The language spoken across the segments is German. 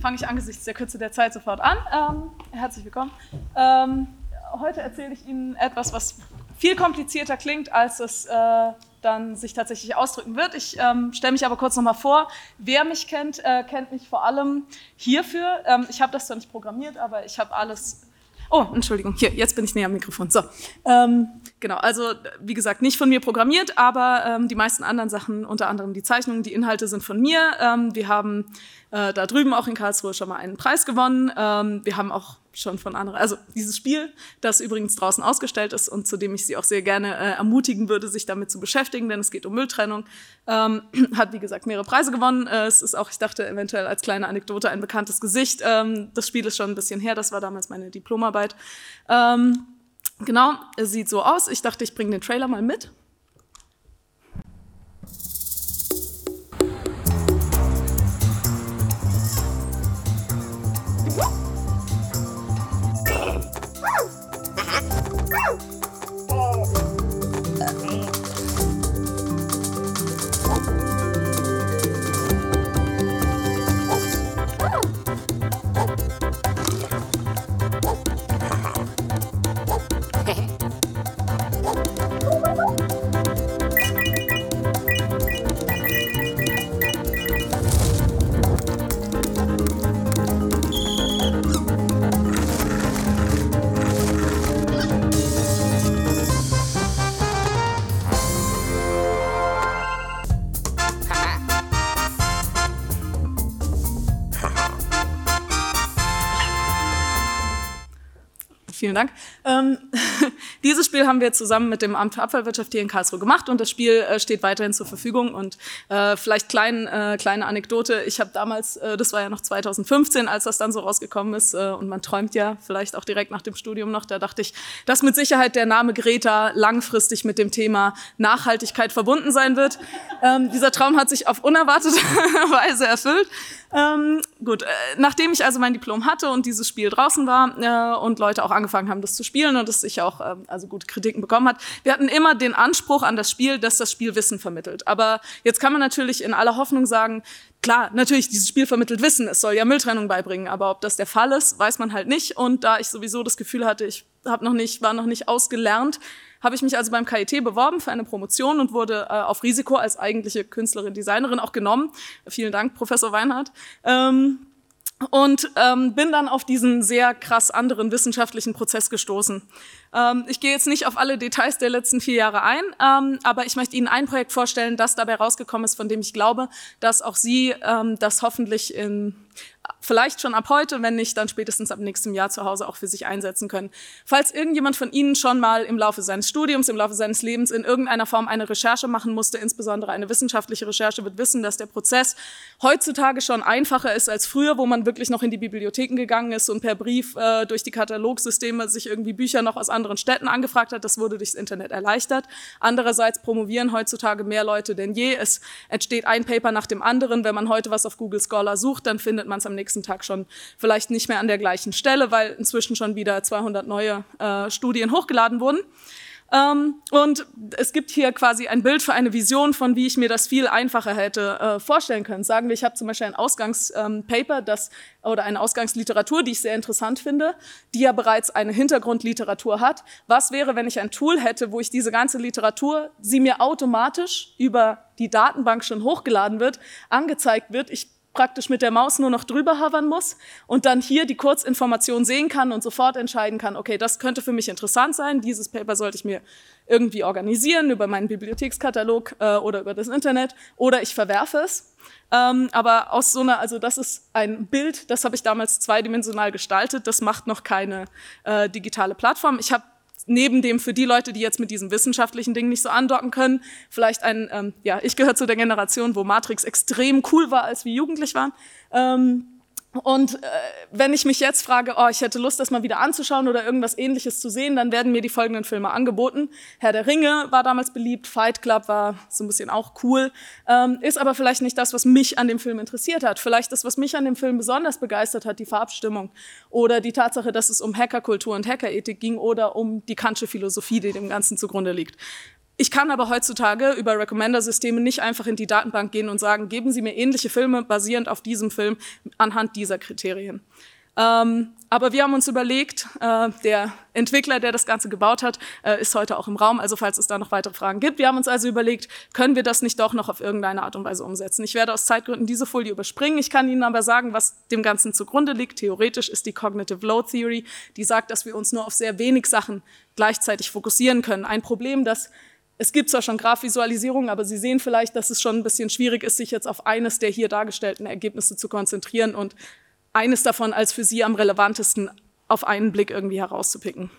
fange ich angesichts der Kürze der Zeit sofort an. Ähm, herzlich willkommen. Ähm, heute erzähle ich Ihnen etwas, was viel komplizierter klingt, als es äh, dann sich tatsächlich ausdrücken wird. Ich ähm, stelle mich aber kurz nochmal vor. Wer mich kennt, äh, kennt mich vor allem hierfür. Ähm, ich habe das zwar nicht programmiert, aber ich habe alles Oh, Entschuldigung, hier, jetzt bin ich näher am Mikrofon. So, ähm, genau, also wie gesagt, nicht von mir programmiert, aber ähm, die meisten anderen Sachen, unter anderem die Zeichnungen, die Inhalte sind von mir. Ähm, wir haben äh, da drüben auch in Karlsruhe schon mal einen Preis gewonnen. Ähm, wir haben auch schon von anderen, also dieses Spiel, das übrigens draußen ausgestellt ist und zu dem ich Sie auch sehr gerne äh, ermutigen würde, sich damit zu beschäftigen, denn es geht um Mülltrennung, ähm, hat wie gesagt mehrere Preise gewonnen. Äh, es ist auch, ich dachte eventuell als kleine Anekdote ein bekanntes Gesicht. Ähm, das Spiel ist schon ein bisschen her, das war damals meine Diplomarbeit. Ähm, genau, es sieht so aus. Ich dachte, ich bringe den Trailer mal mit. Vielen Dank. Ähm, dieses Spiel haben wir zusammen mit dem Amt für Abfallwirtschaft hier in Karlsruhe gemacht und das Spiel äh, steht weiterhin zur Verfügung. Und äh, vielleicht klein, äh, kleine Anekdote, ich habe damals, äh, das war ja noch 2015, als das dann so rausgekommen ist äh, und man träumt ja vielleicht auch direkt nach dem Studium noch, da dachte ich, dass mit Sicherheit der Name Greta langfristig mit dem Thema Nachhaltigkeit verbunden sein wird. Ähm, dieser Traum hat sich auf unerwartete Weise erfüllt. Ähm, gut, äh, nachdem ich also mein Diplom hatte und dieses Spiel draußen war und Leute auch angefangen haben, das zu spielen und es sich auch äh, also gute Kritiken bekommen hat, wir hatten immer den Anspruch an das Spiel, dass das Spiel Wissen vermittelt. Aber jetzt kann man natürlich in aller Hoffnung sagen, klar, natürlich, dieses Spiel vermittelt Wissen, es soll ja Mülltrennung beibringen, aber ob das der Fall ist, weiß man halt nicht. Und da ich sowieso das Gefühl hatte, ich hab noch nicht, war noch nicht ausgelernt, habe ich mich also beim KIT beworben für eine Promotion und wurde äh, auf Risiko als eigentliche Künstlerin, Designerin auch genommen. Vielen Dank, Professor Weinhardt. Ähm, und ähm, bin dann auf diesen sehr krass anderen wissenschaftlichen Prozess gestoßen. Ähm, ich gehe jetzt nicht auf alle Details der letzten vier Jahre ein, ähm, aber ich möchte Ihnen ein Projekt vorstellen, das dabei rausgekommen ist, von dem ich glaube, dass auch Sie ähm, das hoffentlich in vielleicht schon ab heute, wenn nicht, dann spätestens ab nächstem Jahr zu Hause auch für sich einsetzen können. Falls irgendjemand von Ihnen schon mal im Laufe seines Studiums, im Laufe seines Lebens in irgendeiner Form eine Recherche machen musste, insbesondere eine wissenschaftliche Recherche, wird wissen, dass der Prozess heutzutage schon einfacher ist als früher, wo man wirklich noch in die Bibliotheken gegangen ist und per Brief äh, durch die Katalogsysteme sich irgendwie Bücher noch aus anderen Städten angefragt hat. Das wurde durchs Internet erleichtert. Andererseits promovieren heutzutage mehr Leute denn je. Es entsteht ein Paper nach dem anderen. Wenn man heute was auf Google Scholar sucht, dann findet man es am nächsten Tag schon vielleicht nicht mehr an der gleichen Stelle, weil inzwischen schon wieder 200 neue äh, Studien hochgeladen wurden. Ähm, und es gibt hier quasi ein Bild für eine Vision von, wie ich mir das viel einfacher hätte äh, vorstellen können. Sagen wir, ich habe zum Beispiel ein Ausgangspaper, ähm, das oder eine Ausgangsliteratur, die ich sehr interessant finde, die ja bereits eine Hintergrundliteratur hat. Was wäre, wenn ich ein Tool hätte, wo ich diese ganze Literatur, sie mir automatisch über die Datenbank schon hochgeladen wird, angezeigt wird. Ich praktisch mit der Maus nur noch drüber hovern muss und dann hier die Kurzinformation sehen kann und sofort entscheiden kann, okay, das könnte für mich interessant sein, dieses Paper sollte ich mir irgendwie organisieren über meinen Bibliothekskatalog äh, oder über das Internet oder ich verwerfe es. Ähm, aber aus so einer, also das ist ein Bild, das habe ich damals zweidimensional gestaltet, das macht noch keine äh, digitale Plattform. Ich habe neben dem für die Leute, die jetzt mit diesem wissenschaftlichen Ding nicht so andocken können, vielleicht ein, ähm, ja, ich gehöre zu der Generation, wo Matrix extrem cool war, als wir jugendlich waren. Ähm, und äh, wenn ich mich jetzt frage, oh, ich hätte Lust, das mal wieder anzuschauen oder irgendwas ähnliches zu sehen, dann werden mir die folgenden Filme angeboten. Herr der Ringe war damals beliebt, Fight Club war so ein bisschen auch cool, ähm, ist aber vielleicht nicht das, was mich an dem Film interessiert hat. Vielleicht das, was mich an dem Film besonders begeistert hat, die Farbstimmung oder die Tatsache, dass es um Hackerkultur und Hackerethik ging oder um die Kantsche Philosophie, die dem Ganzen zugrunde liegt Ich kann aber heutzutage über Recommender-Systeme nicht einfach in die Datenbank gehen und sagen, geben Sie mir ähnliche Filme basierend auf diesem Film anhand dieser Kriterien. Ähm, aber wir haben uns überlegt, äh, der Entwickler, der das Ganze gebaut hat, äh, ist heute auch im Raum, also falls es da noch weitere Fragen gibt. Wir haben uns also überlegt, können wir das nicht doch noch auf irgendeine Art und Weise umsetzen. Ich werde aus Zeitgründen diese Folie überspringen. Ich kann Ihnen aber sagen, was dem Ganzen zugrunde liegt. Theoretisch ist die Cognitive Load Theory, die sagt, dass wir uns nur auf sehr wenig Sachen gleichzeitig fokussieren können. Ein Problem, das es gibt zwar schon Graph-Visualisierungen, aber Sie sehen vielleicht, dass es schon ein bisschen schwierig ist, sich jetzt auf eines der hier dargestellten Ergebnisse zu konzentrieren und eines davon als für Sie am relevantesten auf einen Blick irgendwie herauszupicken.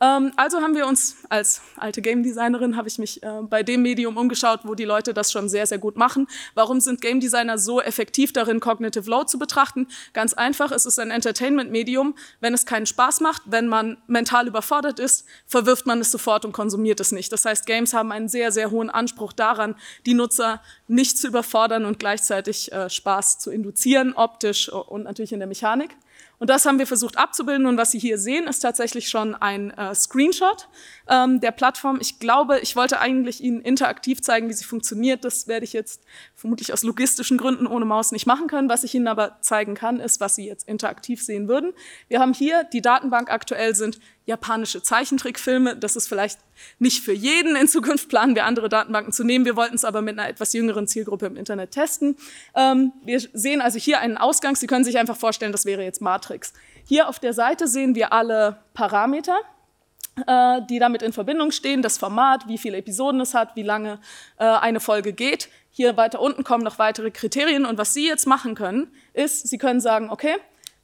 Ähm, also haben wir uns als alte Game Designerin habe ich mich äh, bei dem Medium umgeschaut, wo die Leute das schon sehr sehr gut machen. Warum sind Game Designer so effektiv darin, Cognitive Load zu betrachten? Ganz einfach, es ist ein Entertainment Medium. Wenn es keinen Spaß macht, wenn man mental überfordert ist, verwirft man es sofort und konsumiert es nicht. Das heißt, Games haben einen sehr sehr hohen Anspruch daran, die Nutzer nicht zu überfordern und gleichzeitig äh, Spaß zu induzieren, optisch und natürlich in der Mechanik. Und das haben wir versucht abzubilden. Und was Sie hier sehen, ist tatsächlich schon ein äh, Screenshot ähm, der Plattform. Ich glaube, ich wollte eigentlich Ihnen interaktiv zeigen, wie sie funktioniert. Das werde ich jetzt vermutlich aus logistischen Gründen ohne Maus nicht machen können. Was ich Ihnen aber zeigen kann, ist, was Sie jetzt interaktiv sehen würden. Wir haben hier die Datenbank aktuell sind japanische Zeichentrickfilme. Das ist vielleicht nicht für jeden. In Zukunft planen wir andere Datenbanken zu nehmen. Wir wollten es aber mit einer etwas jüngeren Zielgruppe im Internet testen. Ähm, wir sehen also hier einen Ausgang. Sie können sich einfach vorstellen, das wäre jetzt Matrix. Hier auf der Seite sehen wir alle Parameter äh, die damit in Verbindung stehen, das Format, wie viele Episoden es hat, wie lange äh, eine Folge geht. Hier weiter unten kommen noch weitere Kriterien und was Sie jetzt machen können, ist, Sie können sagen, okay,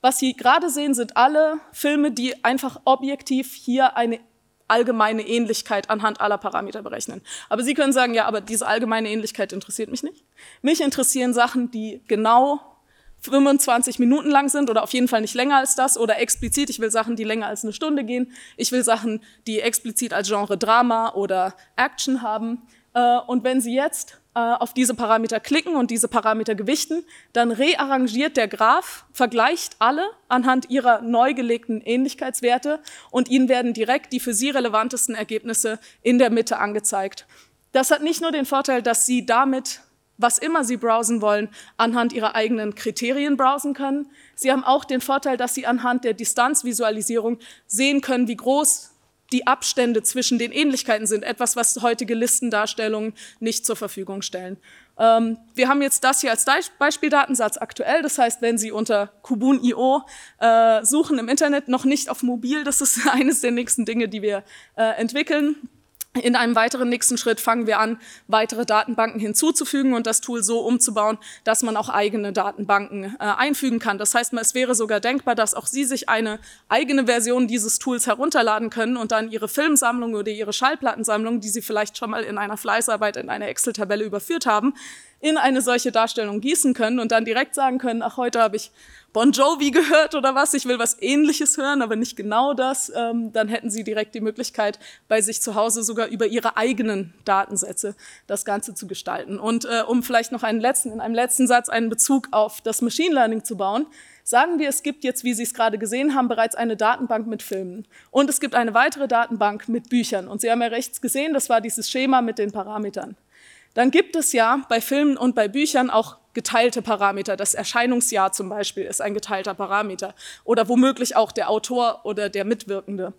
was Sie gerade sehen, sind alle Filme, die einfach objektiv hier eine allgemeine Ähnlichkeit anhand aller Parameter berechnen. Aber Sie können sagen, ja, aber diese allgemeine Ähnlichkeit interessiert mich nicht. Mich interessieren Sachen, die genau 25 Minuten lang sind oder auf jeden Fall nicht länger als das oder explizit, ich will Sachen, die länger als eine Stunde gehen. Ich will Sachen, die explizit als Genre Drama oder Action haben. Äh, und wenn Sie jetzt äh, auf diese Parameter klicken und diese Parameter gewichten, dann rearrangiert der Graph, vergleicht alle anhand ihrer neu gelegten Ähnlichkeitswerte und Ihnen werden direkt die für Sie relevantesten Ergebnisse in der Mitte angezeigt. Das hat nicht nur den Vorteil, dass Sie damit was immer Sie browsen wollen, anhand Ihrer eigenen Kriterien browsen können. Sie haben auch den Vorteil, dass Sie anhand der Distanzvisualisierung sehen können, wie groß die Abstände zwischen den Ähnlichkeiten sind, etwas, was heutige Listendarstellungen nicht zur Verfügung stellen. Ähm, wir haben jetzt das hier als Beispieldatensatz aktuell, das heißt, wenn Sie unter Kubun.io äh, suchen im Internet, noch nicht auf mobil, das ist eines der nächsten Dinge, die wir äh, entwickeln, in einem weiteren nächsten Schritt fangen wir an, weitere Datenbanken hinzuzufügen und das Tool so umzubauen, dass man auch eigene Datenbanken äh, einfügen kann. Das heißt, es wäre sogar denkbar, dass auch Sie sich eine eigene Version dieses Tools herunterladen können und dann Ihre Filmsammlung oder Ihre Schallplattensammlung, die Sie vielleicht schon mal in einer Fleißarbeit in eine Excel-Tabelle überführt haben, in eine solche Darstellung gießen können und dann direkt sagen können, ach, heute habe ich Bon Jovi gehört oder was, ich will was ähnliches hören, aber nicht genau das, ähm, dann hätten Sie direkt die Möglichkeit, bei sich zu Hause sogar über Ihre eigenen Datensätze das Ganze zu gestalten. Und äh, um vielleicht noch einen letzten, in einem letzten Satz einen Bezug auf das Machine Learning zu bauen, Sagen wir, es gibt jetzt, wie Sie es gerade gesehen haben, bereits eine Datenbank mit Filmen. Und es gibt eine weitere Datenbank mit Büchern. Und Sie haben ja rechts gesehen, das war dieses Schema mit den Parametern dann gibt es ja bei Filmen und bei Büchern auch geteilte Parameter. Das Erscheinungsjahr zum Beispiel ist ein geteilter Parameter oder womöglich auch der Autor oder der Mitwirkende.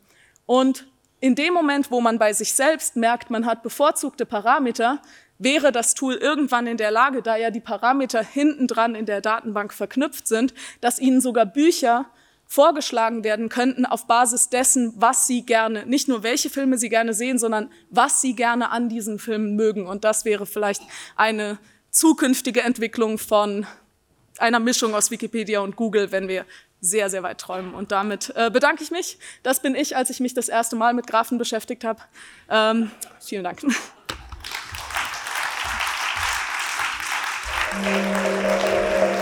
Und in dem Moment, wo man bei sich selbst merkt, man hat bevorzugte Parameter, wäre das Tool irgendwann in der Lage, da ja die Parameter hinten dran in der Datenbank verknüpft sind, dass Ihnen sogar Bücher vorgeschlagen werden könnten auf Basis dessen, was Sie gerne, nicht nur welche Filme Sie gerne sehen, sondern was Sie gerne an diesen Filmen mögen. Und das wäre vielleicht eine zukünftige Entwicklung von einer Mischung aus Wikipedia und Google, wenn wir sehr, sehr weit träumen. Und damit äh, bedanke ich mich. Das bin ich, als ich mich das erste Mal mit Graphen beschäftigt habe. Ähm, vielen Dank.